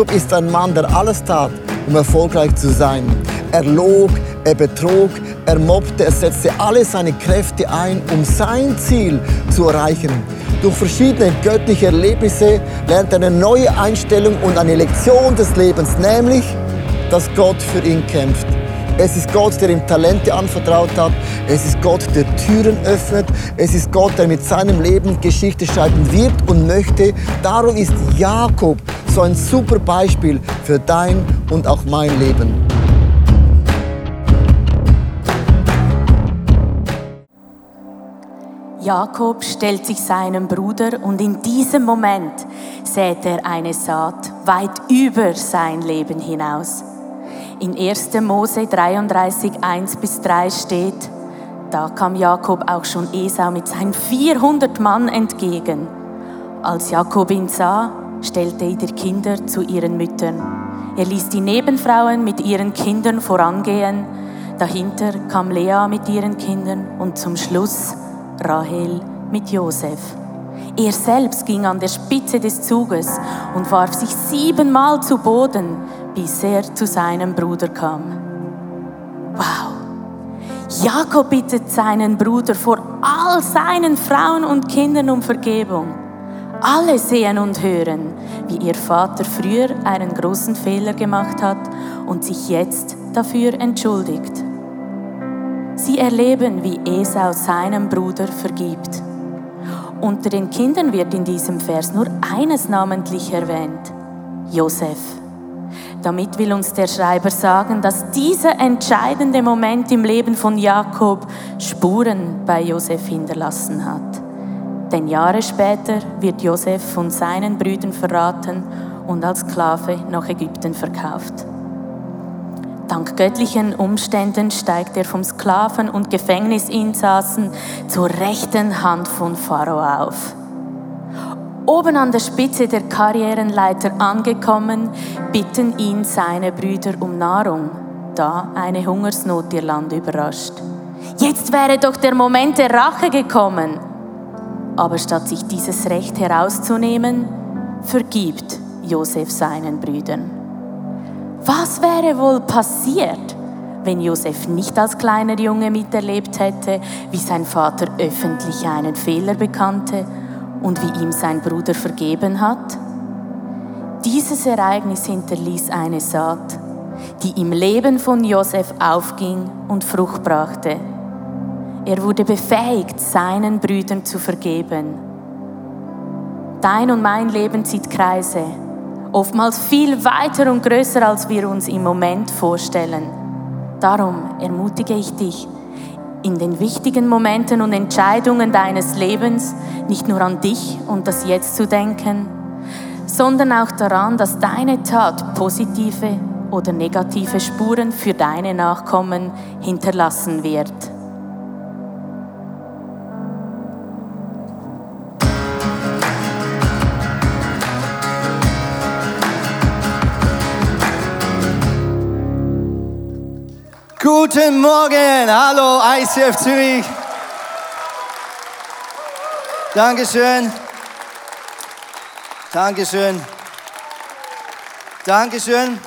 Jakob ist ein Mann, der alles tat, um erfolgreich zu sein. Er log, er betrog, er mobbte, er setzte alle seine Kräfte ein, um sein Ziel zu erreichen. Durch verschiedene göttliche Erlebnisse lernt er eine neue Einstellung und eine Lektion des Lebens, nämlich, dass Gott für ihn kämpft. Es ist Gott, der ihm Talente anvertraut hat. Es ist Gott, der Türen öffnet. Es ist Gott, der mit seinem Leben Geschichte schreiben wird und möchte. Darum ist Jakob so ein super Beispiel für dein und auch mein Leben. Jakob stellt sich seinem Bruder und in diesem Moment sät er eine Saat weit über sein Leben hinaus. In 1. Mose 33, 1 bis 3 steht, da kam Jakob auch schon Esau mit seinen 400 Mann entgegen. Als Jakob ihn sah, stellte die Kinder zu ihren Müttern. Er ließ die Nebenfrauen mit ihren Kindern vorangehen. Dahinter kam Lea mit ihren Kindern und zum Schluss Rahel mit Josef. Er selbst ging an der Spitze des Zuges und warf sich siebenmal zu Boden, bis er zu seinem Bruder kam. Wow! Jakob bittet seinen Bruder vor all seinen Frauen und Kindern um Vergebung. Alle sehen und hören, wie ihr Vater früher einen großen Fehler gemacht hat und sich jetzt dafür entschuldigt. Sie erleben, wie Esau seinem Bruder vergibt. Unter den Kindern wird in diesem Vers nur eines namentlich erwähnt, Josef. Damit will uns der Schreiber sagen, dass dieser entscheidende Moment im Leben von Jakob Spuren bei Josef hinterlassen hat. Denn Jahre später wird Josef von seinen Brüdern verraten und als Sklave nach Ägypten verkauft. Dank göttlichen Umständen steigt er vom Sklaven- und Gefängnisinsassen zur rechten Hand von Pharao auf. Oben an der Spitze der Karrierenleiter angekommen, bitten ihn seine Brüder um Nahrung, da eine Hungersnot ihr Land überrascht. Jetzt wäre doch der Moment der Rache gekommen. Aber statt sich dieses Recht herauszunehmen, vergibt Josef seinen Brüdern. Was wäre wohl passiert, wenn Josef nicht als kleiner Junge miterlebt hätte, wie sein Vater öffentlich einen Fehler bekannte und wie ihm sein Bruder vergeben hat? Dieses Ereignis hinterließ eine Saat, die im Leben von Josef aufging und Frucht brachte. Er wurde befähigt, seinen Brüdern zu vergeben. Dein und mein Leben zieht Kreise oftmals viel weiter und größer, als wir uns im Moment vorstellen. Darum ermutige ich dich, in den wichtigen Momenten und Entscheidungen deines Lebens nicht nur an dich und das Jetzt zu denken, sondern auch daran, dass deine Tat positive oder negative Spuren für deine Nachkommen hinterlassen wird. Guten Morgen, hallo ICF Zürich. Dankeschön. Dankeschön. Dankeschön.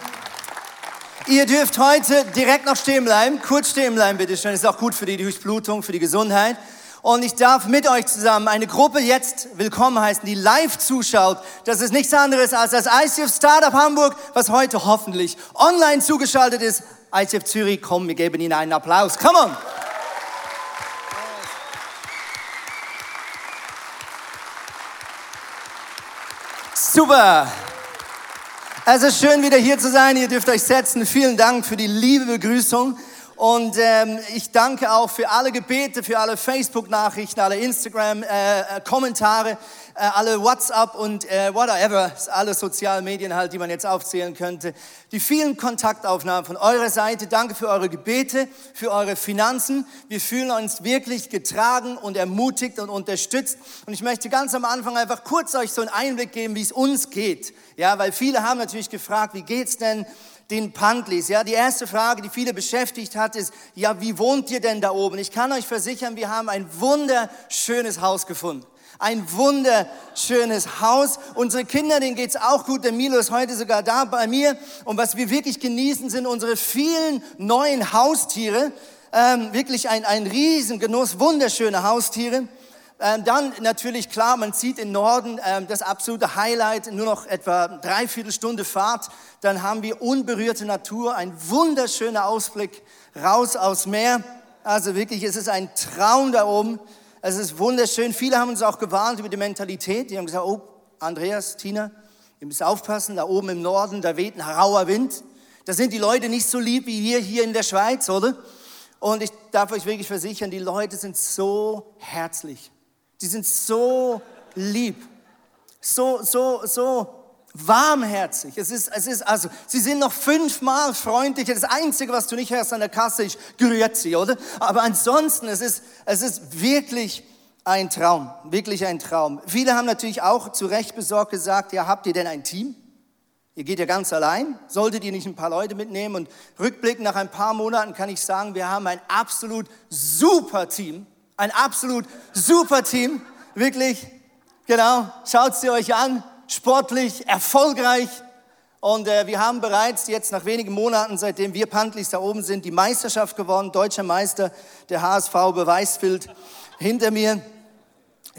Ihr dürft heute direkt noch stehen bleiben, kurz stehen bleiben, bitte schön. Ist auch gut für die Durchblutung, für die Gesundheit. Und ich darf mit euch zusammen eine Gruppe jetzt willkommen heißen, die live zuschaut. Das ist nichts anderes als das ICF Startup Hamburg, was heute hoffentlich online zugeschaltet ist ICF Zürich, komm, wir geben Ihnen einen Applaus. Come on! Super! Es ist schön, wieder hier zu sein. Ihr dürft euch setzen. Vielen Dank für die liebe Begrüßung. Und ähm, ich danke auch für alle Gebete, für alle Facebook-Nachrichten, alle Instagram-Kommentare, äh, äh, alle WhatsApp und äh, whatever, alle sozialen Medien halt, die man jetzt aufzählen könnte. Die vielen Kontaktaufnahmen von eurer Seite. Danke für eure Gebete, für eure Finanzen. Wir fühlen uns wirklich getragen und ermutigt und unterstützt. Und ich möchte ganz am Anfang einfach kurz euch so einen Einblick geben, wie es uns geht. Ja, weil viele haben natürlich gefragt, wie geht's denn? Den Pantlis. Ja, die erste Frage, die viele beschäftigt hat, ist, ja, wie wohnt ihr denn da oben? Ich kann euch versichern, wir haben ein wunderschönes Haus gefunden. Ein wunderschönes Haus. Unsere Kinder, denen geht's auch gut. Der Milo ist heute sogar da bei mir. Und was wir wirklich genießen, sind unsere vielen neuen Haustiere. Ähm, wirklich ein, ein Riesengenuss, wunderschöne Haustiere. Ähm, dann natürlich klar, man sieht im Norden ähm, das absolute Highlight, nur noch etwa dreiviertel Stunde Fahrt. Dann haben wir unberührte Natur, ein wunderschöner Ausblick raus aus Meer. Also wirklich, es ist ein Traum da oben. Es ist wunderschön. Viele haben uns auch gewarnt über die Mentalität. Die haben gesagt, oh, Andreas, Tina, ihr müsst aufpassen, da oben im Norden, da weht ein rauer Wind. Da sind die Leute nicht so lieb wie wir hier in der Schweiz, oder? Und ich darf euch wirklich versichern, die Leute sind so herzlich. Die sind so lieb. So, so, so warmherzig. Es ist, es ist also, sie sind noch fünfmal freundlicher. Das Einzige, was du nicht hörst an der Kasse, ist Grüezi, oder? Aber ansonsten, es ist, es ist wirklich ein Traum, wirklich ein Traum. Viele haben natürlich auch zu Recht besorgt gesagt, ja, habt ihr denn ein Team? Ihr geht ja ganz allein, solltet ihr nicht ein paar Leute mitnehmen? Und rückblickend nach ein paar Monaten kann ich sagen, wir haben ein absolut super Team. Ein absolut super Team. Wirklich, genau, schaut sie euch an. Sportlich, erfolgreich. Und äh, wir haben bereits jetzt nach wenigen Monaten, seitdem wir Pantlis da oben sind, die Meisterschaft gewonnen. Deutscher Meister, der HSV Beweisbild hinter mir.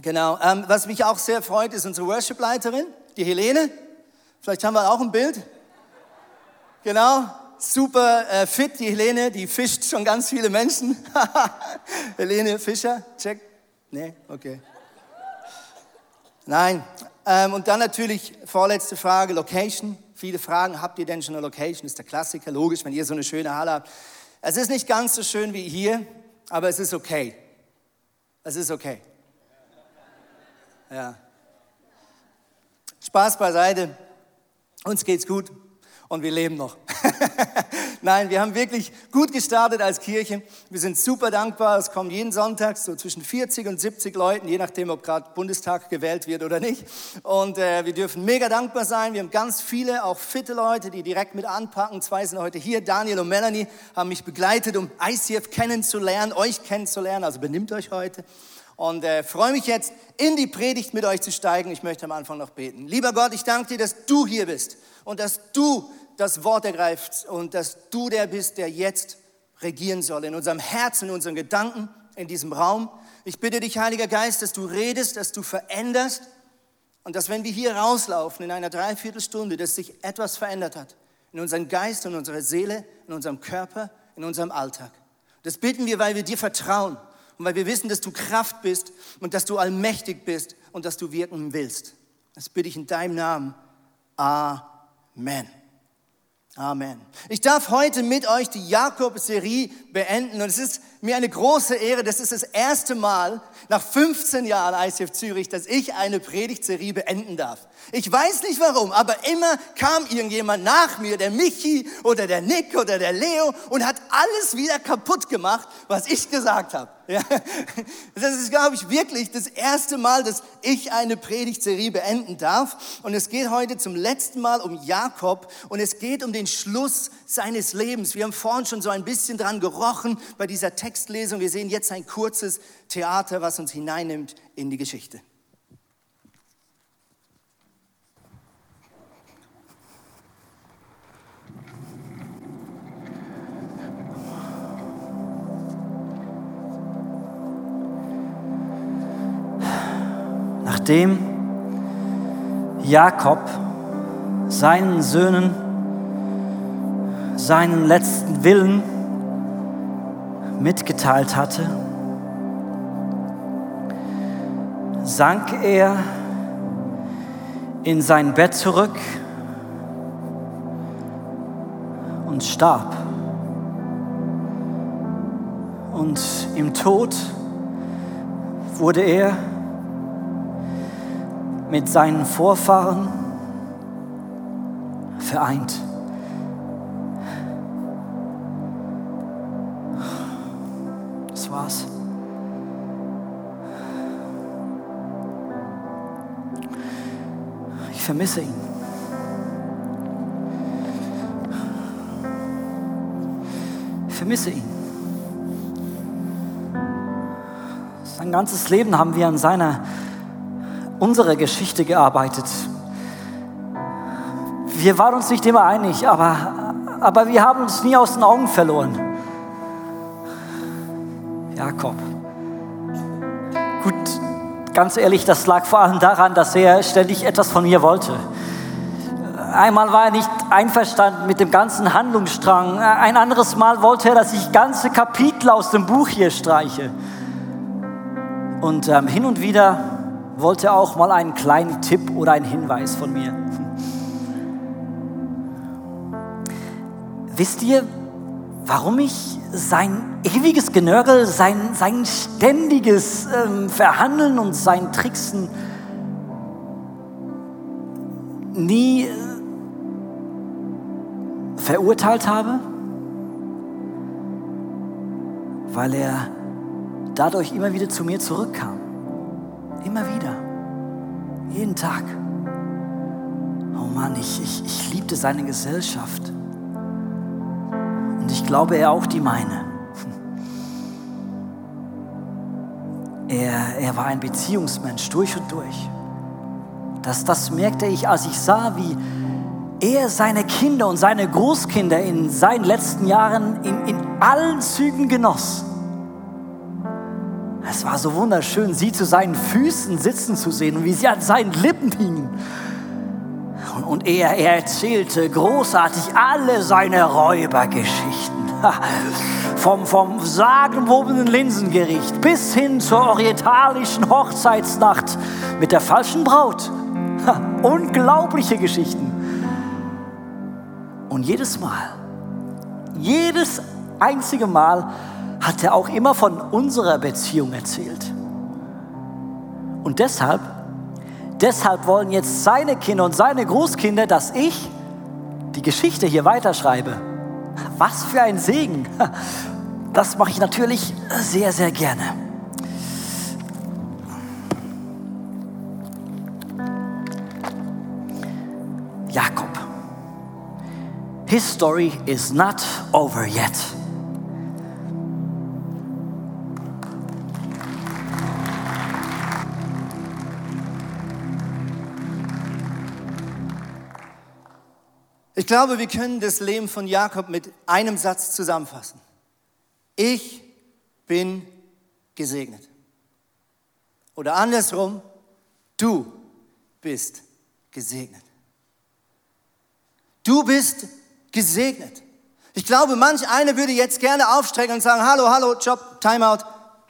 Genau. Ähm, was mich auch sehr freut, ist unsere Worship-Leiterin, die Helene. Vielleicht haben wir auch ein Bild. Genau, super äh, fit, die Helene, die fischt schon ganz viele Menschen. Helene Fischer, check. Nee, okay. Nein. Ähm, und dann natürlich vorletzte Frage, Location. Viele fragen, habt ihr denn schon eine Location? Ist der Klassiker, logisch, wenn ihr so eine schöne Halle habt. Es ist nicht ganz so schön wie hier, aber es ist okay. Es ist okay. Ja. Spaß beiseite. Uns geht's gut und wir leben noch. Nein, wir haben wirklich gut gestartet als Kirche. Wir sind super dankbar. Es kommen jeden Sonntag so zwischen 40 und 70 Leuten, je nachdem, ob gerade Bundestag gewählt wird oder nicht. Und äh, wir dürfen mega dankbar sein. Wir haben ganz viele, auch fitte Leute, die direkt mit anpacken. Zwei sind heute hier. Daniel und Melanie haben mich begleitet, um ICF kennenzulernen, euch kennenzulernen. Also benimmt euch heute und äh, freue mich jetzt, in die Predigt mit euch zu steigen. Ich möchte am Anfang noch beten. Lieber Gott, ich danke dir, dass du hier bist und dass du das Wort ergreifst und dass du der bist, der jetzt regieren soll in unserem Herzen, in unseren Gedanken, in diesem Raum. Ich bitte dich, Heiliger Geist, dass du redest, dass du veränderst und dass, wenn wir hier rauslaufen in einer Dreiviertelstunde, dass sich etwas verändert hat in unserem Geist, in unserer Seele, in unserem Körper, in unserem Alltag. Das bitten wir, weil wir dir vertrauen und weil wir wissen, dass du Kraft bist und dass du allmächtig bist und dass du wirken willst. Das bitte ich in deinem Namen. Amen. Amen. Ich darf heute mit euch die Jakob-Serie beenden und es ist mir eine große Ehre. Das ist das erste Mal nach 15 Jahren ICF Zürich, dass ich eine Predigtserie beenden darf. Ich weiß nicht warum, aber immer kam irgendjemand nach mir, der Michi oder der Nick oder der Leo und hat alles wieder kaputt gemacht, was ich gesagt habe. Ja. Das ist, glaube ich, wirklich das erste Mal, dass ich eine Predigtserie beenden darf. Und es geht heute zum letzten Mal um Jakob und es geht um den Schluss seines Lebens. Wir haben vorhin schon so ein bisschen dran gerochen bei dieser Textlesung. Wir sehen jetzt ein kurzes Theater, was uns hineinnimmt in die Geschichte. Nachdem Jakob seinen Söhnen seinen letzten Willen mitgeteilt hatte, sank er in sein Bett zurück und starb. Und im Tod wurde er mit seinen Vorfahren vereint. Das war's. Ich vermisse ihn. Ich vermisse ihn. Sein ganzes Leben haben wir an seiner unsere Geschichte gearbeitet. Wir waren uns nicht immer einig, aber, aber wir haben uns nie aus den Augen verloren. Jakob. Gut, ganz ehrlich, das lag vor allem daran, dass er ständig etwas von mir wollte. Einmal war er nicht einverstanden mit dem ganzen Handlungsstrang. Ein anderes Mal wollte er, dass ich ganze Kapitel aus dem Buch hier streiche. Und ähm, hin und wieder wollte auch mal einen kleinen Tipp oder einen Hinweis von mir. Wisst ihr, warum ich sein ewiges Genörgel, sein, sein ständiges ähm, Verhandeln und sein Tricksen nie verurteilt habe, weil er dadurch immer wieder zu mir zurückkam. Immer wieder. Jeden Tag. Oh Mann, ich, ich, ich liebte seine Gesellschaft. Und ich glaube, er auch die meine. Er, er war ein Beziehungsmensch durch und durch. Das, das merkte ich, als ich sah, wie, er seine Kinder und seine Großkinder in seinen letzten Jahren in, in allen Zügen genoss. Es war so wunderschön, sie zu seinen Füßen sitzen zu sehen und wie sie an seinen Lippen hingen. Und, er, er erzählte großartig alle seine Räubergeschichten. Vom, vom sagenwobenen Linsengericht bis hin zur orientalischen Hochzeitsnacht mit der falschen Braut. Unglaubliche Geschichten. Und jedes Mal, jedes einzige Mal hat er auch immer von unserer Beziehung erzählt. Und deshalb, deshalb wollen jetzt seine Kinder und seine Großkinder, dass ich die Geschichte hier weiterschreibe. Was für ein Segen. Das mache ich natürlich sehr, sehr gerne. Jakob. His story is not over yet. Ich glaube, wir können das Leben von Jakob mit einem Satz zusammenfassen. Ich bin gesegnet. Oder andersrum, du bist gesegnet. Du bist gesegnet. Ich glaube, manch einer würde jetzt gerne aufstrecken und sagen, hallo, hallo, Job, Timeout.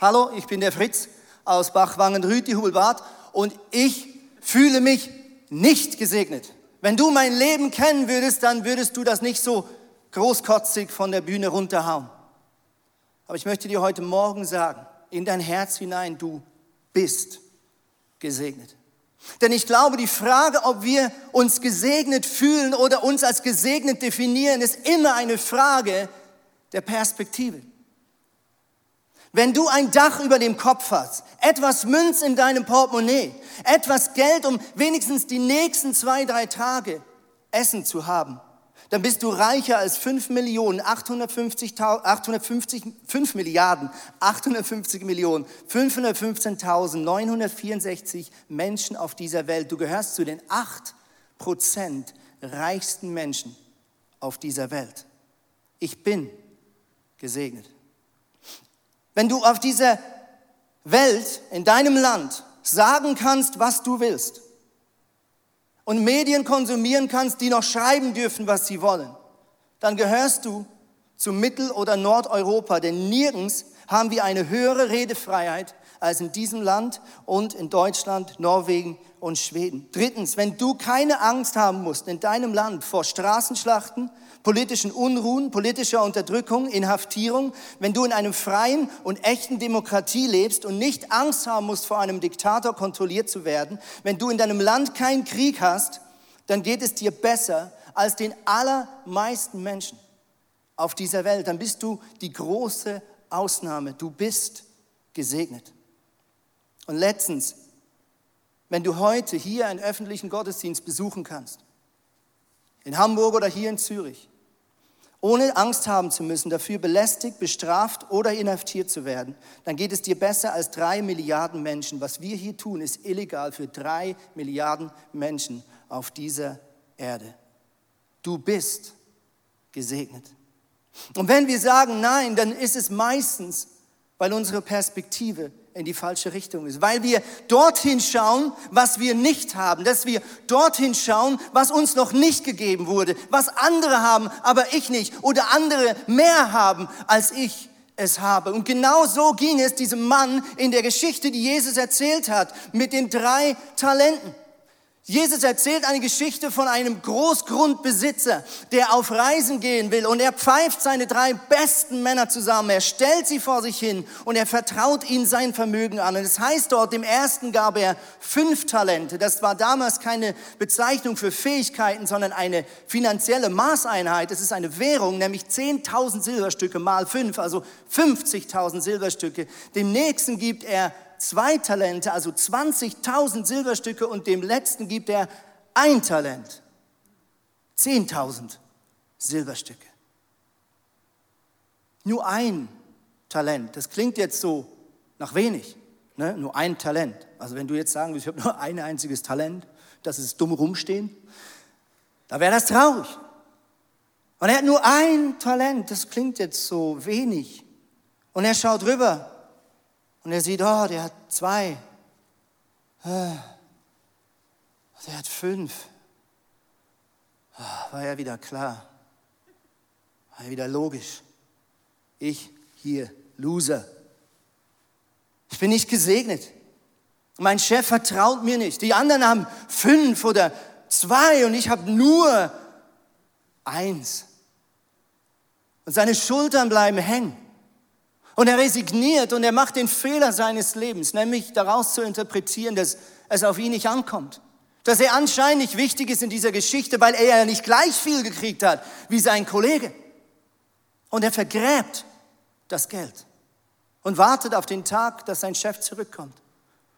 Hallo, ich bin der Fritz aus Bachwangen, Rüti, Hubelbad und ich fühle mich nicht gesegnet. Wenn du mein Leben kennen würdest, dann würdest du das nicht so großkotzig von der Bühne runterhauen. Aber ich möchte dir heute Morgen sagen, in dein Herz hinein, du bist gesegnet. Denn ich glaube, die Frage, ob wir uns gesegnet fühlen oder uns als gesegnet definieren, ist immer eine Frage der Perspektive. Wenn du ein Dach über dem Kopf hast, etwas Münz in deinem Portemonnaie, etwas Geld, um wenigstens die nächsten zwei, drei Tage Essen zu haben, dann bist du reicher als 5 Millionen 850, 850 5 Milliarden 850 Millionen 515.964 Menschen auf dieser Welt. Du gehörst zu den 8 Prozent reichsten Menschen auf dieser Welt. Ich bin gesegnet. Wenn du auf dieser Welt, in deinem Land sagen kannst, was du willst, und Medien konsumieren kannst, die noch schreiben dürfen, was sie wollen, dann gehörst du zu Mittel- oder Nordeuropa, denn nirgends haben wir eine höhere Redefreiheit als in diesem Land und in Deutschland, Norwegen und Schweden. Drittens, wenn du keine Angst haben musst in deinem Land vor Straßenschlachten, politischen Unruhen, politischer Unterdrückung, Inhaftierung, wenn du in einem freien und echten Demokratie lebst und nicht Angst haben musst, vor einem Diktator kontrolliert zu werden, wenn du in deinem Land keinen Krieg hast, dann geht es dir besser als den allermeisten Menschen auf dieser Welt. Dann bist du die große Ausnahme. Du bist gesegnet. Und letztens, wenn du heute hier einen öffentlichen Gottesdienst besuchen kannst, in Hamburg oder hier in Zürich, ohne Angst haben zu müssen, dafür belästigt, bestraft oder inhaftiert zu werden, dann geht es dir besser als drei Milliarden Menschen. Was wir hier tun, ist illegal für drei Milliarden Menschen auf dieser Erde. Du bist gesegnet. Und wenn wir sagen Nein, dann ist es meistens, weil unsere Perspektive in die falsche Richtung ist, weil wir dorthin schauen, was wir nicht haben, dass wir dorthin schauen, was uns noch nicht gegeben wurde, was andere haben, aber ich nicht oder andere mehr haben, als ich es habe. Und genau so ging es diesem Mann in der Geschichte, die Jesus erzählt hat, mit den drei Talenten. Jesus erzählt eine Geschichte von einem Großgrundbesitzer, der auf Reisen gehen will und er pfeift seine drei besten Männer zusammen. Er stellt sie vor sich hin und er vertraut ihnen sein Vermögen an. Und es heißt dort, dem ersten gab er fünf Talente. Das war damals keine Bezeichnung für Fähigkeiten, sondern eine finanzielle Maßeinheit. Es ist eine Währung, nämlich 10.000 Silberstücke mal fünf, also 50.000 Silberstücke. Dem nächsten gibt er zwei Talente, also 20.000 Silberstücke und dem letzten gibt er ein Talent. 10.000 Silberstücke. Nur ein Talent. Das klingt jetzt so nach wenig. Ne? Nur ein Talent. Also wenn du jetzt sagen würdest, ich habe nur ein einziges Talent, das ist dumm rumstehen, da wäre das traurig. Und er hat nur ein Talent, das klingt jetzt so wenig. Und er schaut rüber und er sieht, oh, der hat zwei. Der hat fünf. Ah, war ja wieder klar. War ja wieder logisch. Ich hier, Loser. Ich bin nicht gesegnet. Mein Chef vertraut mir nicht. Die anderen haben fünf oder zwei und ich habe nur eins. Und seine Schultern bleiben hängen. Und er resigniert und er macht den Fehler seines Lebens, nämlich daraus zu interpretieren, dass es auf ihn nicht ankommt. Dass er anscheinend nicht wichtig ist in dieser Geschichte, weil er ja nicht gleich viel gekriegt hat wie sein Kollege. Und er vergräbt das Geld und wartet auf den Tag, dass sein Chef zurückkommt.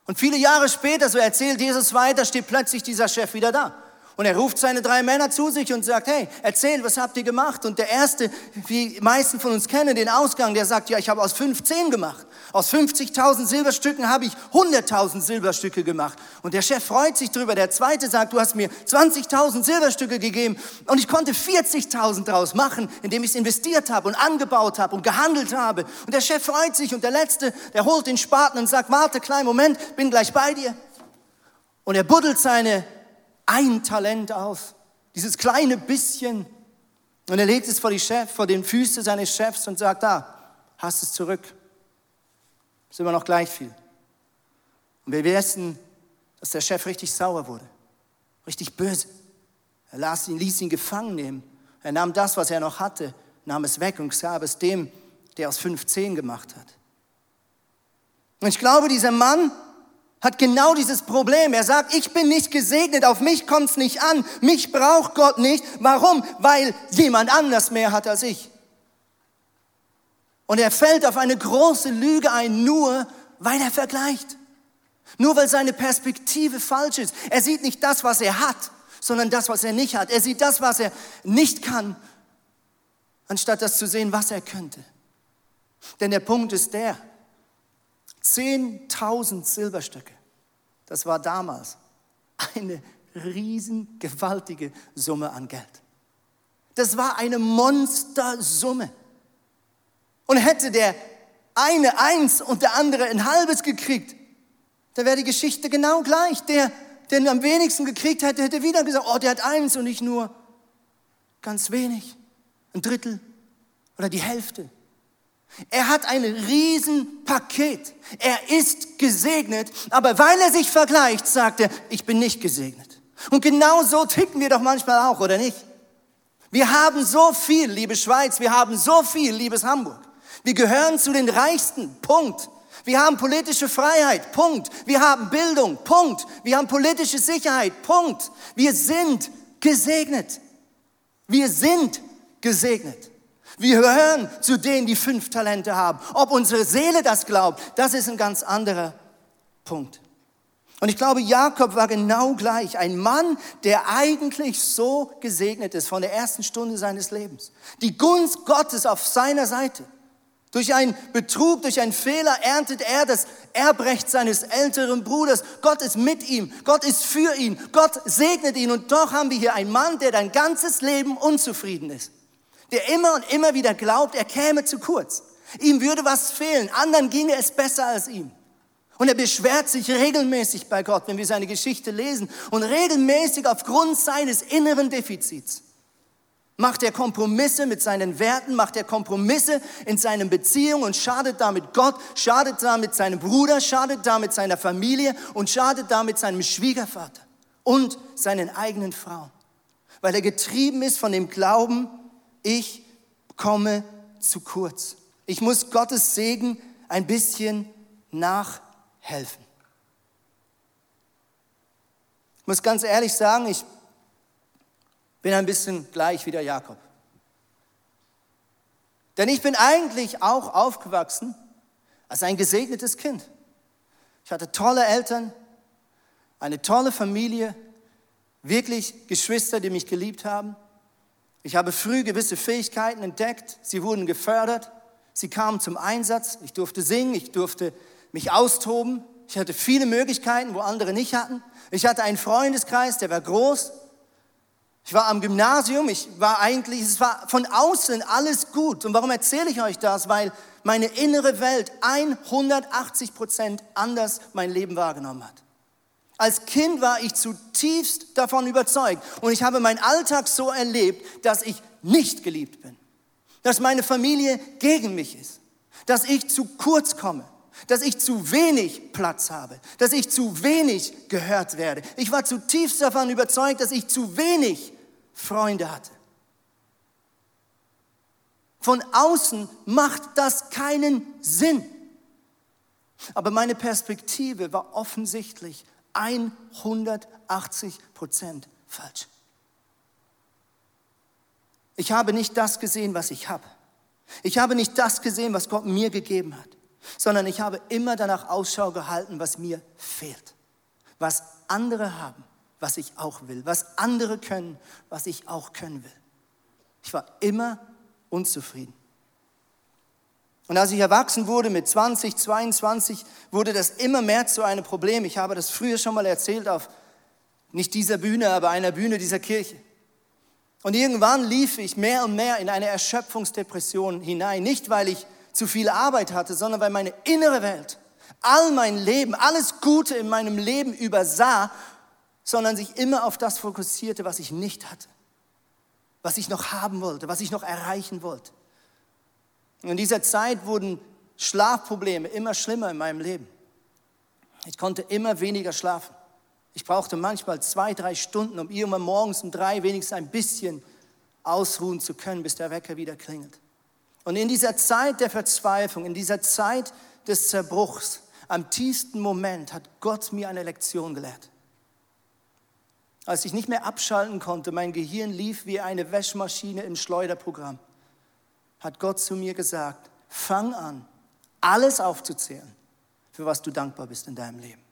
Und viele Jahre später, so erzählt Jesus weiter, steht plötzlich dieser Chef wieder da. Und er ruft seine drei Männer zu sich und sagt, hey, erzähl, was habt ihr gemacht? Und der erste, wie die meisten von uns kennen, den Ausgang, der sagt, ja, ich habe aus 15 gemacht. Aus 50.000 Silberstücken habe ich 100.000 Silberstücke gemacht. Und der Chef freut sich drüber. Der zweite sagt, du hast mir 20.000 Silberstücke gegeben und ich konnte 40.000 draus machen, indem ich es investiert habe und angebaut habe und gehandelt habe. Und der Chef freut sich und der letzte, der holt den Spaten und sagt, warte, kleinen Moment, bin gleich bei dir. Und er buddelt seine ein Talent auf, dieses kleine bisschen. Und er legt es vor, die Chef, vor den Füße seines Chefs und sagt, da, hast es zurück. Ist immer noch gleich viel. Und wir wissen, dass der Chef richtig sauer wurde, richtig böse. Er ließ ihn, ließ ihn gefangen nehmen. Er nahm das, was er noch hatte, nahm es weg und gab es dem, der aus 15 gemacht hat. Und ich glaube, dieser Mann hat genau dieses Problem. Er sagt, ich bin nicht gesegnet, auf mich kommt es nicht an, mich braucht Gott nicht. Warum? Weil jemand anders mehr hat als ich. Und er fällt auf eine große Lüge ein, nur weil er vergleicht. Nur weil seine Perspektive falsch ist. Er sieht nicht das, was er hat, sondern das, was er nicht hat. Er sieht das, was er nicht kann, anstatt das zu sehen, was er könnte. Denn der Punkt ist der, 10.000 Silberstücke. Das war damals eine riesengewaltige Summe an Geld. Das war eine Monstersumme. Und hätte der eine eins und der andere ein halbes gekriegt, dann wäre die Geschichte genau gleich. Der, der am wenigsten gekriegt hätte, hätte wieder gesagt, oh, der hat eins und ich nur ganz wenig, ein Drittel oder die Hälfte. Er hat ein Riesenpaket. Er ist gesegnet, aber weil er sich vergleicht, sagt er, ich bin nicht gesegnet. Und genau so ticken wir doch manchmal auch, oder nicht? Wir haben so viel, liebe Schweiz, wir haben so viel, liebes Hamburg. Wir gehören zu den Reichsten, Punkt. Wir haben politische Freiheit, Punkt. Wir haben Bildung, Punkt. Wir haben politische Sicherheit, Punkt. Wir sind gesegnet. Wir sind gesegnet. Wir gehören zu denen, die fünf Talente haben. Ob unsere Seele das glaubt, das ist ein ganz anderer Punkt. Und ich glaube, Jakob war genau gleich. Ein Mann, der eigentlich so gesegnet ist von der ersten Stunde seines Lebens. Die Gunst Gottes auf seiner Seite. Durch einen Betrug, durch einen Fehler erntet er das Erbrecht seines älteren Bruders. Gott ist mit ihm, Gott ist für ihn, Gott segnet ihn. Und doch haben wir hier einen Mann, der dein ganzes Leben unzufrieden ist. Der immer und immer wieder glaubt, er käme zu kurz. Ihm würde was fehlen, anderen ginge es besser als ihm. Und er beschwert sich regelmäßig bei Gott, wenn wir seine Geschichte lesen. Und regelmäßig aufgrund seines inneren Defizits macht er Kompromisse mit seinen Werten, macht er Kompromisse in seinen Beziehungen und schadet damit Gott, schadet damit seinem Bruder, schadet damit seiner Familie und schadet damit seinem Schwiegervater und seinen eigenen Frauen. Weil er getrieben ist von dem Glauben, ich komme zu kurz. Ich muss Gottes Segen ein bisschen nach helfen. Ich muss ganz ehrlich sagen, ich bin ein bisschen gleich wie der Jakob. Denn ich bin eigentlich auch aufgewachsen als ein gesegnetes Kind. Ich hatte tolle Eltern, eine tolle Familie, wirklich Geschwister, die mich geliebt haben. Ich habe früh gewisse Fähigkeiten entdeckt, sie wurden gefördert, sie kamen zum Einsatz, ich durfte singen, ich durfte mich austoben. Ich hatte viele Möglichkeiten, wo andere nicht hatten. Ich hatte einen Freundeskreis, der war groß. Ich war am Gymnasium, ich war eigentlich, es war von außen alles gut. Und warum erzähle ich euch das? Weil meine innere Welt 180 Prozent anders mein Leben wahrgenommen hat. Als Kind war ich zutiefst davon überzeugt und ich habe meinen Alltag so erlebt, dass ich nicht geliebt bin, dass meine Familie gegen mich ist, dass ich zu kurz komme, dass ich zu wenig Platz habe, dass ich zu wenig gehört werde. Ich war zutiefst davon überzeugt, dass ich zu wenig Freunde hatte. Von außen macht das keinen Sinn. Aber meine Perspektive war offensichtlich 180 Prozent falsch. Ich habe nicht das gesehen, was ich habe. Ich habe nicht das gesehen, was Gott mir gegeben hat sondern ich habe immer danach Ausschau gehalten, was mir fehlt, was andere haben, was ich auch will, was andere können, was ich auch können will. Ich war immer unzufrieden. Und als ich erwachsen wurde mit 20, 22, wurde das immer mehr zu einem Problem. Ich habe das früher schon mal erzählt auf nicht dieser Bühne, aber einer Bühne dieser Kirche. Und irgendwann lief ich mehr und mehr in eine Erschöpfungsdepression hinein. Nicht, weil ich zu viel Arbeit hatte, sondern weil meine innere Welt all mein Leben, alles Gute in meinem Leben übersah, sondern sich immer auf das fokussierte, was ich nicht hatte, was ich noch haben wollte, was ich noch erreichen wollte. Und in dieser Zeit wurden Schlafprobleme immer schlimmer in meinem Leben. Ich konnte immer weniger schlafen. Ich brauchte manchmal zwei, drei Stunden, um irgendwann morgens um drei wenigstens ein bisschen ausruhen zu können, bis der Wecker wieder klingelt. Und in dieser Zeit der Verzweiflung, in dieser Zeit des Zerbruchs, am tiefsten Moment hat Gott mir eine Lektion gelehrt. Als ich nicht mehr abschalten konnte, mein Gehirn lief wie eine Wäschmaschine im Schleuderprogramm, hat Gott zu mir gesagt, fang an, alles aufzuzählen, für was du dankbar bist in deinem Leben.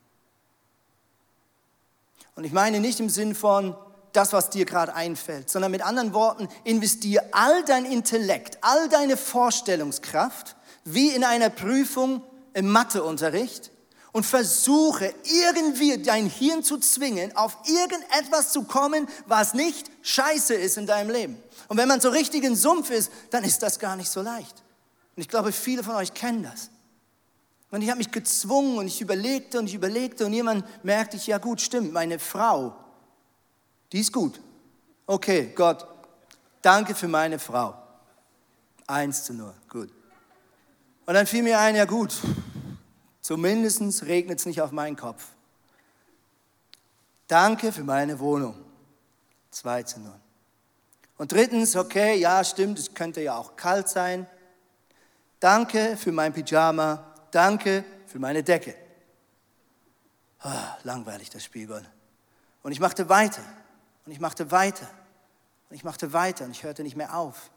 Und ich meine nicht im Sinn von, das, was dir gerade einfällt, sondern mit anderen Worten, investiere all dein Intellekt, all deine Vorstellungskraft, wie in einer Prüfung im Matheunterricht und versuche irgendwie dein Hirn zu zwingen, auf irgendetwas zu kommen, was nicht scheiße ist in deinem Leben. Und wenn man so richtig in Sumpf ist, dann ist das gar nicht so leicht. Und ich glaube, viele von euch kennen das. Und ich habe mich gezwungen und ich überlegte und ich überlegte und jemand merkte ich, ja gut, stimmt, meine Frau die ist gut. Okay, Gott, danke für meine Frau. Eins zu nur, gut. Und dann fiel mir ein, ja gut, zumindest regnet es nicht auf meinen Kopf. Danke für meine Wohnung. Zwei zu null. Und drittens, okay, ja, stimmt, es könnte ja auch kalt sein. Danke für mein Pyjama. Danke für meine Decke. Oh, langweilig das Spiel, Gott. Und ich machte weiter. Und ich machte weiter. Und ich machte weiter und ich hörte nicht mehr auf.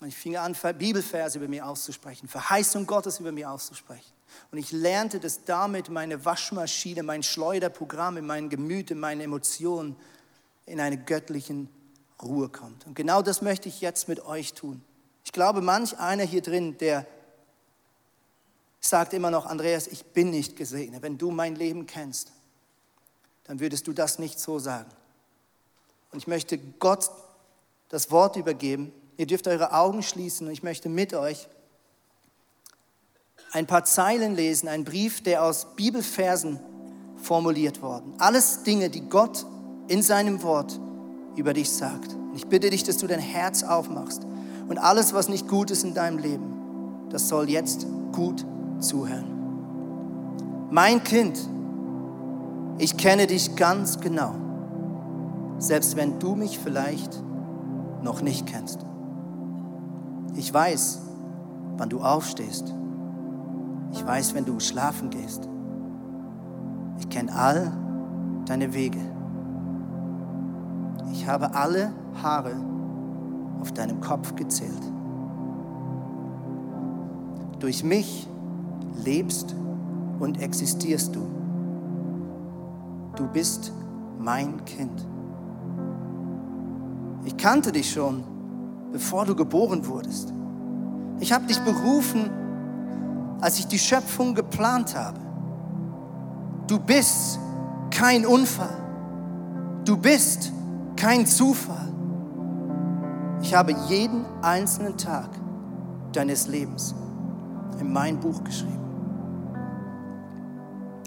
Und ich fing an, Bibelverse über mir auszusprechen, Verheißung Gottes über mir auszusprechen. Und ich lernte, dass damit meine Waschmaschine, mein Schleuderprogramm in mein Gemüt, in meine Emotionen in eine göttlichen Ruhe kommt. Und genau das möchte ich jetzt mit euch tun. Ich glaube, manch einer hier drin, der sagt immer noch, Andreas, ich bin nicht gesegnet. Wenn du mein Leben kennst, dann würdest du das nicht so sagen. Und ich möchte Gott das Wort übergeben. Ihr dürft eure Augen schließen und ich möchte mit euch ein paar Zeilen lesen, ein Brief, der aus Bibelversen formuliert worden. Alles Dinge, die Gott in seinem Wort über dich sagt. Und ich bitte dich, dass du dein Herz aufmachst und alles, was nicht gut ist in deinem Leben, das soll jetzt gut zuhören. Mein Kind, ich kenne dich ganz genau, selbst wenn du mich vielleicht noch nicht kennst. Ich weiß, wann du aufstehst. Ich weiß, wenn du schlafen gehst. Ich kenne all deine Wege. Ich habe alle Haare auf deinem Kopf gezählt. Durch mich lebst und existierst du. Du bist mein Kind. Ich kannte dich schon, bevor du geboren wurdest. Ich habe dich berufen, als ich die Schöpfung geplant habe. Du bist kein Unfall. Du bist kein Zufall. Ich habe jeden einzelnen Tag deines Lebens in mein Buch geschrieben.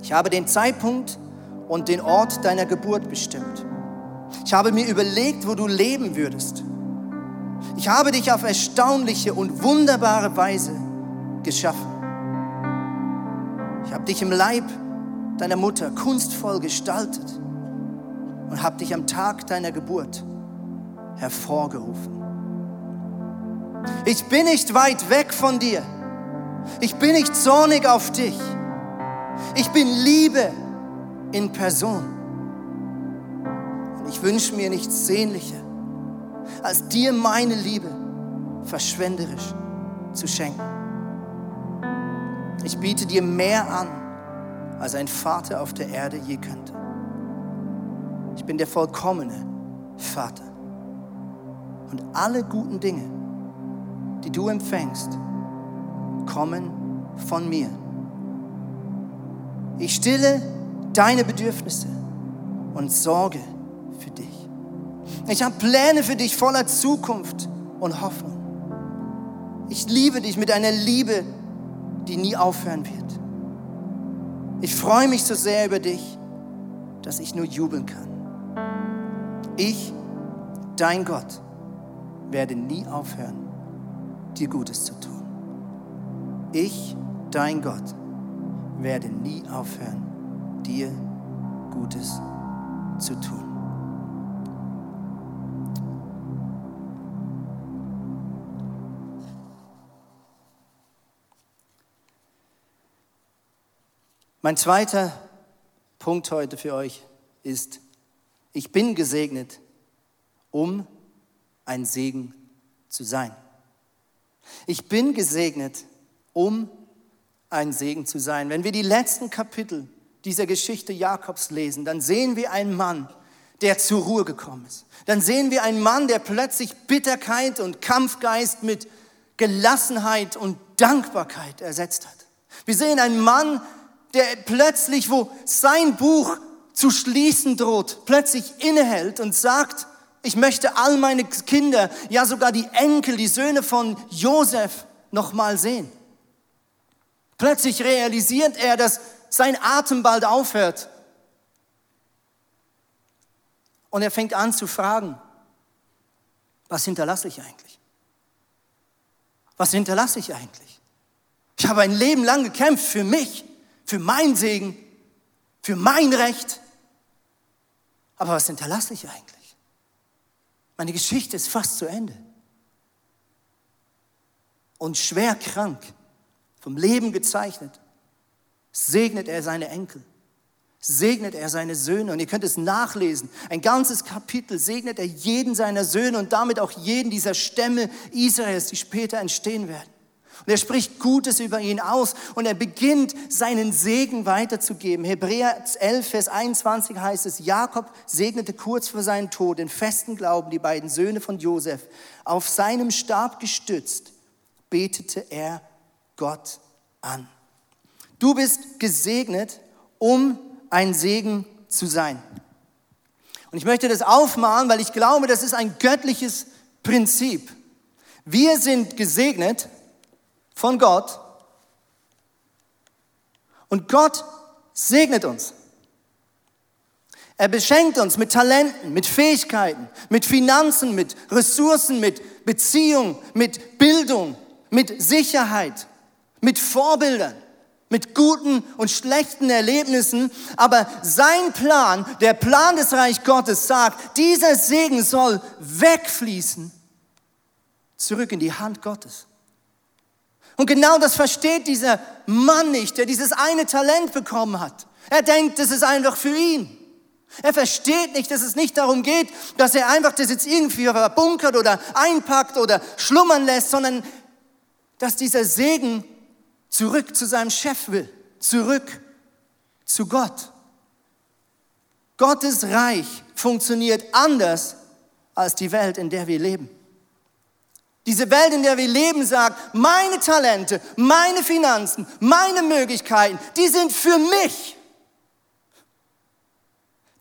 Ich habe den Zeitpunkt und den Ort deiner Geburt bestimmt. Ich habe mir überlegt, wo du leben würdest. Ich habe dich auf erstaunliche und wunderbare Weise geschaffen. Ich habe dich im Leib deiner Mutter kunstvoll gestaltet und habe dich am Tag deiner Geburt hervorgerufen. Ich bin nicht weit weg von dir. Ich bin nicht zornig auf dich. Ich bin Liebe in Person. Und ich wünsche mir nichts sehnlicher, als dir meine Liebe verschwenderisch zu schenken. Ich biete dir mehr an, als ein Vater auf der Erde je könnte. Ich bin der vollkommene Vater. Und alle guten Dinge, die du empfängst, kommen von mir. Ich stille deine Bedürfnisse und sorge für dich. Ich habe Pläne für dich voller Zukunft und Hoffnung. Ich liebe dich mit einer Liebe, die nie aufhören wird. Ich freue mich so sehr über dich, dass ich nur jubeln kann. Ich, dein Gott, werde nie aufhören, dir Gutes zu tun. Ich, dein Gott, werde nie aufhören, dir Gutes zu tun. Mein zweiter Punkt heute für euch ist, ich bin gesegnet, um ein Segen zu sein. Ich bin gesegnet, um ein Segen zu sein. Wenn wir die letzten Kapitel dieser Geschichte Jakobs lesen, dann sehen wir einen Mann, der zur Ruhe gekommen ist. Dann sehen wir einen Mann, der plötzlich Bitterkeit und Kampfgeist mit Gelassenheit und Dankbarkeit ersetzt hat. Wir sehen einen Mann, der plötzlich, wo sein Buch zu schließen droht, plötzlich innehält und sagt, ich möchte all meine Kinder, ja sogar die Enkel, die Söhne von Josef nochmal sehen. Plötzlich realisiert er, dass sein Atem bald aufhört. Und er fängt an zu fragen, was hinterlasse ich eigentlich? Was hinterlasse ich eigentlich? Ich habe ein Leben lang gekämpft für mich für mein Segen, für mein Recht. Aber was hinterlasse ich eigentlich? Meine Geschichte ist fast zu Ende. Und schwer krank, vom Leben gezeichnet, segnet er seine Enkel, segnet er seine Söhne. Und ihr könnt es nachlesen. Ein ganzes Kapitel segnet er jeden seiner Söhne und damit auch jeden dieser Stämme Israels, die später entstehen werden. Und er spricht Gutes über ihn aus und er beginnt seinen Segen weiterzugeben. Hebräer 11, Vers 21 heißt es, Jakob segnete kurz vor seinem Tod in festen Glauben die beiden Söhne von Josef. Auf seinem Stab gestützt betete er Gott an. Du bist gesegnet, um ein Segen zu sein. Und ich möchte das aufmalen, weil ich glaube, das ist ein göttliches Prinzip. Wir sind gesegnet, von Gott. Und Gott segnet uns. Er beschenkt uns mit Talenten, mit Fähigkeiten, mit Finanzen, mit Ressourcen, mit Beziehung, mit Bildung, mit Sicherheit, mit Vorbildern, mit guten und schlechten Erlebnissen. Aber sein Plan, der Plan des Reich Gottes sagt, dieser Segen soll wegfließen zurück in die Hand Gottes. Und genau das versteht dieser Mann nicht, der dieses eine Talent bekommen hat. Er denkt, das ist einfach für ihn. Er versteht nicht, dass es nicht darum geht, dass er einfach das jetzt irgendwie verbunkert oder einpackt oder schlummern lässt, sondern dass dieser Segen zurück zu seinem Chef will, zurück zu Gott. Gottes Reich funktioniert anders als die Welt, in der wir leben. Diese Welt, in der wir leben, sagt, meine Talente, meine Finanzen, meine Möglichkeiten, die sind für mich.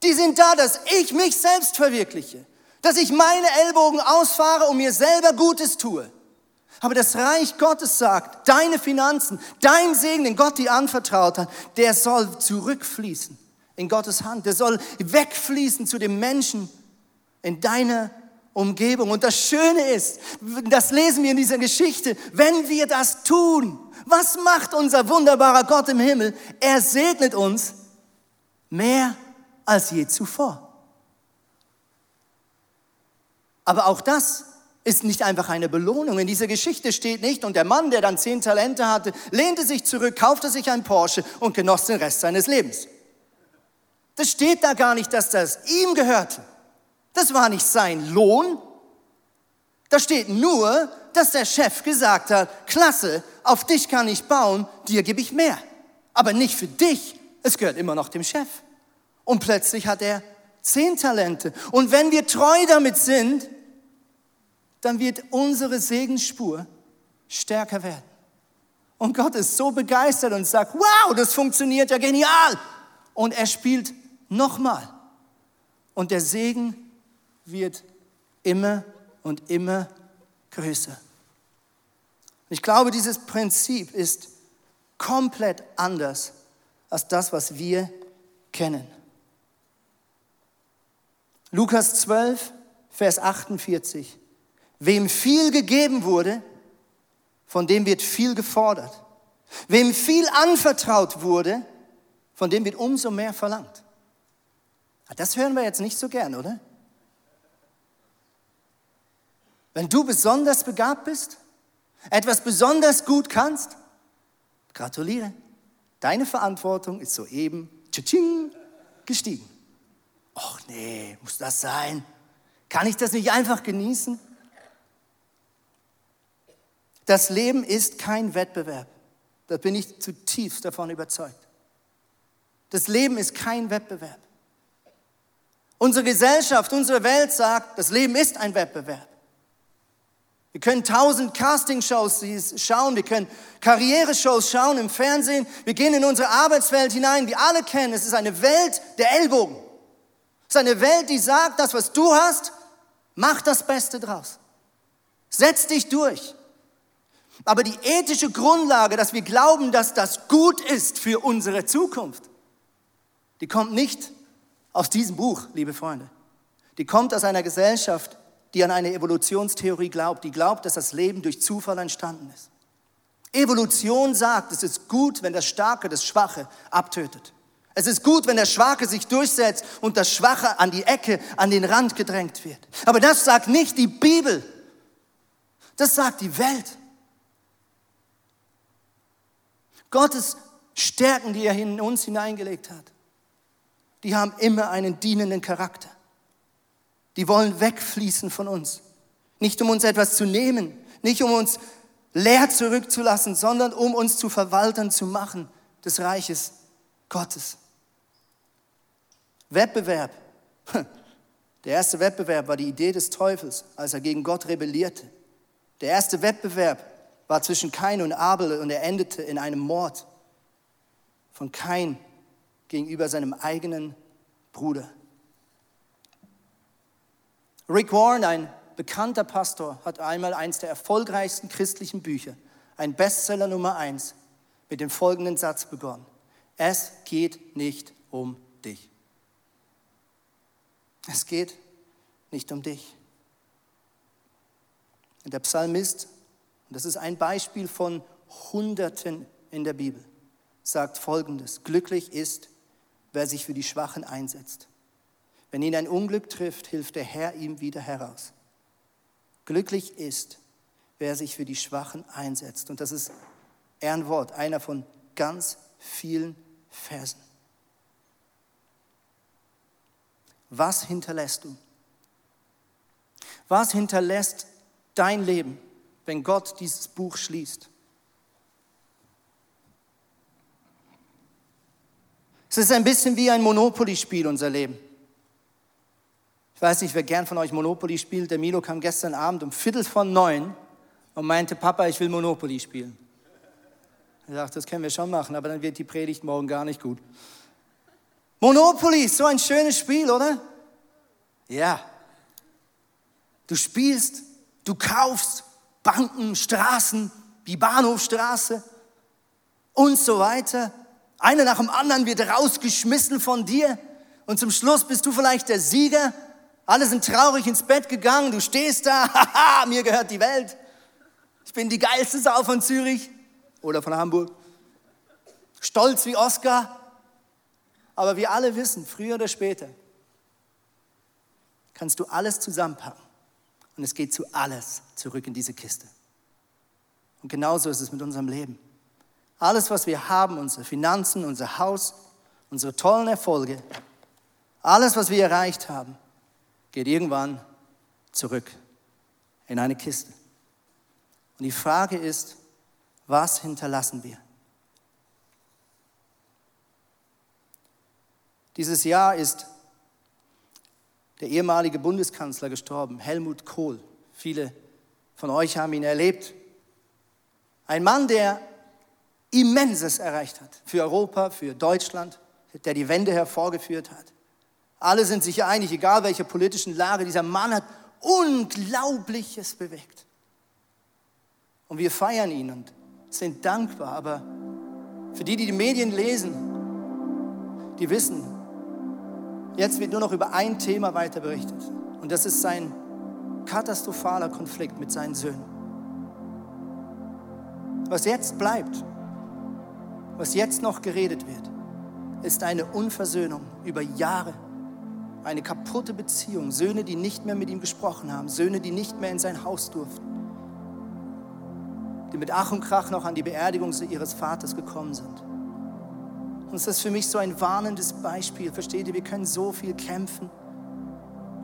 Die sind da, dass ich mich selbst verwirkliche, dass ich meine Ellbogen ausfahre und mir selber Gutes tue. Aber das Reich Gottes sagt, deine Finanzen, dein Segen, den Gott dir anvertraut hat, der soll zurückfließen in Gottes Hand. Der soll wegfließen zu dem Menschen in deiner Umgebung. Und das Schöne ist, das lesen wir in dieser Geschichte, wenn wir das tun, was macht unser wunderbarer Gott im Himmel? Er segnet uns mehr als je zuvor. Aber auch das ist nicht einfach eine Belohnung. In dieser Geschichte steht nicht, und der Mann, der dann zehn Talente hatte, lehnte sich zurück, kaufte sich ein Porsche und genoss den Rest seines Lebens. Das steht da gar nicht, dass das ihm gehörte. Das war nicht sein Lohn. Da steht nur, dass der Chef gesagt hat, klasse, auf dich kann ich bauen, dir gebe ich mehr. Aber nicht für dich, es gehört immer noch dem Chef. Und plötzlich hat er zehn Talente. Und wenn wir treu damit sind, dann wird unsere Segensspur stärker werden. Und Gott ist so begeistert und sagt, wow, das funktioniert ja genial. Und er spielt nochmal. Und der Segen wird immer und immer größer. Ich glaube, dieses Prinzip ist komplett anders als das, was wir kennen. Lukas 12, Vers 48. Wem viel gegeben wurde, von dem wird viel gefordert. Wem viel anvertraut wurde, von dem wird umso mehr verlangt. Das hören wir jetzt nicht so gern, oder? Wenn du besonders begabt bist, etwas besonders gut kannst, gratuliere. Deine Verantwortung ist soeben gestiegen. Och nee, muss das sein? Kann ich das nicht einfach genießen? Das Leben ist kein Wettbewerb. Da bin ich zutiefst davon überzeugt. Das Leben ist kein Wettbewerb. Unsere Gesellschaft, unsere Welt sagt, das Leben ist ein Wettbewerb. Wir können tausend Castingshows schauen, wir können Karriereshows schauen im Fernsehen, wir gehen in unsere Arbeitswelt hinein, wir alle kennen, es ist eine Welt der Ellbogen. Es ist eine Welt, die sagt, das, was du hast, mach das Beste draus. Setz dich durch. Aber die ethische Grundlage, dass wir glauben, dass das gut ist für unsere Zukunft, die kommt nicht aus diesem Buch, liebe Freunde. Die kommt aus einer Gesellschaft, die an eine Evolutionstheorie glaubt, die glaubt, dass das Leben durch Zufall entstanden ist. Evolution sagt, es ist gut, wenn das Starke das Schwache abtötet. Es ist gut, wenn der Schwache sich durchsetzt und das Schwache an die Ecke, an den Rand gedrängt wird. Aber das sagt nicht die Bibel. Das sagt die Welt. Gottes Stärken, die er in uns hineingelegt hat, die haben immer einen dienenden Charakter. Die wollen wegfließen von uns. Nicht um uns etwas zu nehmen, nicht um uns leer zurückzulassen, sondern um uns zu Verwaltern zu machen des Reiches Gottes. Wettbewerb. Der erste Wettbewerb war die Idee des Teufels, als er gegen Gott rebellierte. Der erste Wettbewerb war zwischen Kain und Abel und er endete in einem Mord von Kain gegenüber seinem eigenen Bruder. Rick Warren, ein bekannter Pastor, hat einmal eines der erfolgreichsten christlichen Bücher, ein Bestseller Nummer eins, mit dem folgenden Satz begonnen. Es geht nicht um dich. Es geht nicht um dich. Der Psalmist, und das ist ein Beispiel von Hunderten in der Bibel, sagt folgendes, glücklich ist, wer sich für die Schwachen einsetzt. Wenn ihn ein Unglück trifft, hilft der Herr ihm wieder heraus. Glücklich ist, wer sich für die Schwachen einsetzt. Und das ist Ehrenwort, einer von ganz vielen Versen. Was hinterlässt du? Was hinterlässt dein Leben, wenn Gott dieses Buch schließt? Es ist ein bisschen wie ein Monopoly-Spiel, unser Leben. Ich weiß nicht, wer gern von euch Monopoly spielt. Der Milo kam gestern Abend um Viertel von neun und meinte, Papa, ich will Monopoly spielen. Ich dachte, das können wir schon machen, aber dann wird die Predigt morgen gar nicht gut. Monopoly, so ein schönes Spiel, oder? Ja. Du spielst, du kaufst Banken, Straßen, die Bahnhofstraße und so weiter. Einer nach dem anderen wird rausgeschmissen von dir und zum Schluss bist du vielleicht der Sieger alle sind traurig ins Bett gegangen, du stehst da, haha, mir gehört die Welt. Ich bin die geilste Sau von Zürich oder von Hamburg. Stolz wie Oscar. Aber wir alle wissen, früher oder später kannst du alles zusammenpacken und es geht zu alles zurück in diese Kiste. Und genauso ist es mit unserem Leben. Alles, was wir haben, unsere Finanzen, unser Haus, unsere tollen Erfolge, alles, was wir erreicht haben, geht irgendwann zurück in eine Kiste. Und die Frage ist, was hinterlassen wir? Dieses Jahr ist der ehemalige Bundeskanzler gestorben, Helmut Kohl. Viele von euch haben ihn erlebt. Ein Mann, der Immenses erreicht hat für Europa, für Deutschland, der die Wende hervorgeführt hat. Alle sind sich einig, egal welche politischen Lage, dieser Mann hat Unglaubliches bewegt. Und wir feiern ihn und sind dankbar. Aber für die, die die Medien lesen, die wissen, jetzt wird nur noch über ein Thema weiter berichtet. Und das ist sein katastrophaler Konflikt mit seinen Söhnen. Was jetzt bleibt, was jetzt noch geredet wird, ist eine Unversöhnung über Jahre eine kaputte Beziehung, Söhne, die nicht mehr mit ihm gesprochen haben, Söhne, die nicht mehr in sein Haus durften, die mit Ach und Krach noch an die Beerdigung ihres Vaters gekommen sind. Und das ist für mich so ein warnendes Beispiel. Versteht ihr, wir können so viel kämpfen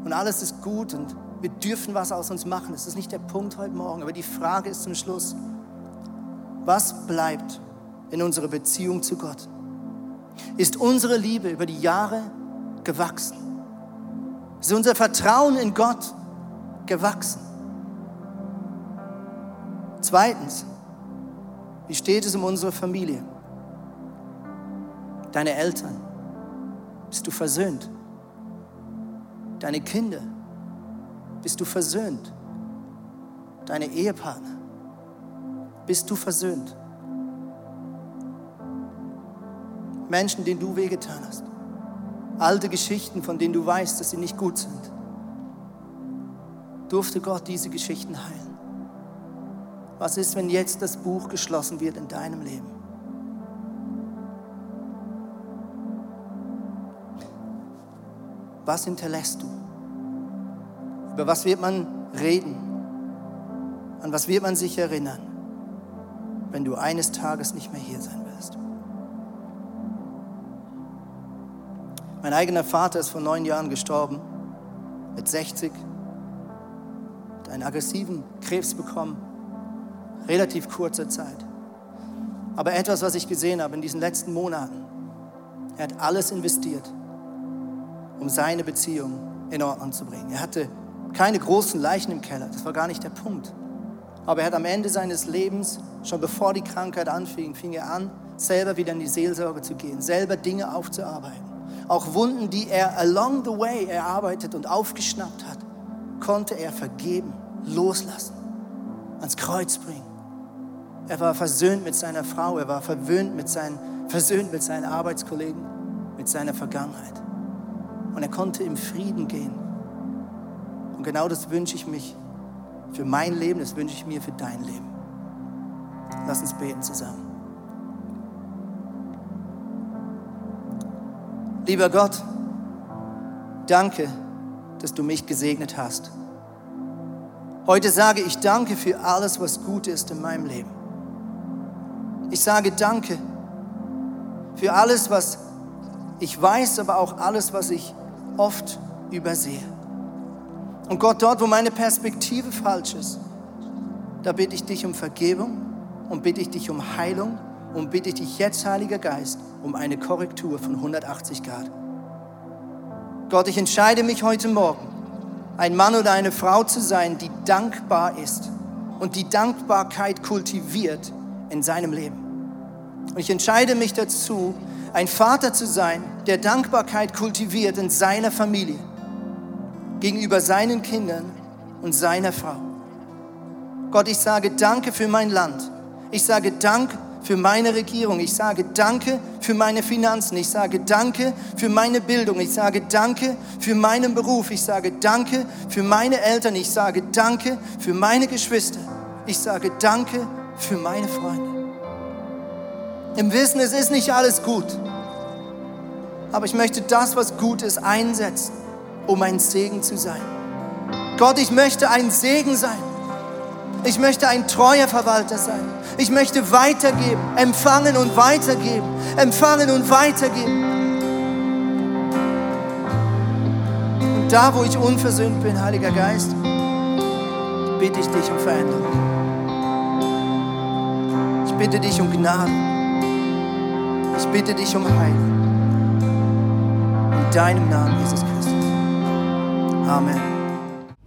und alles ist gut und wir dürfen was aus uns machen. Das ist nicht der Punkt heute Morgen, aber die Frage ist zum Schluss, was bleibt in unserer Beziehung zu Gott? Ist unsere Liebe über die Jahre gewachsen? Ist unser Vertrauen in Gott gewachsen. Zweitens, wie steht es um unsere Familie? Deine Eltern, bist du versöhnt? Deine Kinder, bist du versöhnt? Deine Ehepartner, bist du versöhnt? Menschen, denen du wehgetan hast alte Geschichten, von denen du weißt, dass sie nicht gut sind, durfte Gott diese Geschichten heilen. Was ist, wenn jetzt das Buch geschlossen wird in deinem Leben? Was hinterlässt du? Über was wird man reden? An was wird man sich erinnern, wenn du eines Tages nicht mehr hier sein Mein eigener Vater ist vor neun Jahren gestorben, mit 60, hat einen aggressiven Krebs bekommen, relativ kurzer Zeit. Aber etwas, was ich gesehen habe in diesen letzten Monaten, er hat alles investiert, um seine Beziehung in Ordnung zu bringen. Er hatte keine großen Leichen im Keller, das war gar nicht der Punkt. Aber er hat am Ende seines Lebens, schon bevor die Krankheit anfing, fing er an, selber wieder in die Seelsorge zu gehen, selber Dinge aufzuarbeiten. Auch Wunden, die er along the way erarbeitet und aufgeschnappt hat, konnte er vergeben, loslassen, ans Kreuz bringen. Er war versöhnt mit seiner Frau, er war verwöhnt mit seinen, versöhnt mit seinen Arbeitskollegen, mit seiner Vergangenheit. Und er konnte im Frieden gehen. Und genau das wünsche ich mich für mein Leben, das wünsche ich mir für dein Leben. Lass uns beten zusammen. Lieber Gott, danke, dass du mich gesegnet hast. Heute sage ich danke für alles, was gut ist in meinem Leben. Ich sage danke für alles, was ich weiß, aber auch alles, was ich oft übersehe. Und Gott, dort, wo meine Perspektive falsch ist, da bitte ich dich um Vergebung und bitte ich dich um Heilung und bitte ich dich jetzt, Heiliger Geist, um eine Korrektur von 180 Grad. Gott, ich entscheide mich heute Morgen, ein Mann oder eine Frau zu sein, die dankbar ist und die Dankbarkeit kultiviert in seinem Leben. Und ich entscheide mich dazu, ein Vater zu sein, der Dankbarkeit kultiviert in seiner Familie, gegenüber seinen Kindern und seiner Frau. Gott, ich sage Danke für mein Land. Ich sage Dank für meine Regierung. Ich sage Danke für meine Finanzen. Ich sage Danke für meine Bildung. Ich sage Danke für meinen Beruf. Ich sage Danke für meine Eltern. Ich sage Danke für meine Geschwister. Ich sage Danke für meine Freunde. Im Wissen, es ist nicht alles gut. Aber ich möchte das, was gut ist, einsetzen, um ein Segen zu sein. Gott, ich möchte ein Segen sein. Ich möchte ein treuer Verwalter sein. Ich möchte weitergeben, empfangen und weitergeben, empfangen und weitergeben. Und da, wo ich unversöhnt bin, Heiliger Geist, bitte ich dich um Veränderung. Ich bitte dich um Gnade. Ich bitte dich um Heilung. In deinem Namen, Jesus Christus. Amen.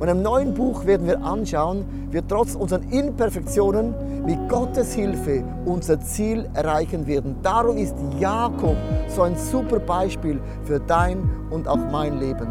Und im neuen Buch werden wir anschauen, wie trotz unseren Imperfektionen mit Gottes Hilfe unser Ziel erreichen werden. Darum ist Jakob so ein super Beispiel für dein und auch mein Leben.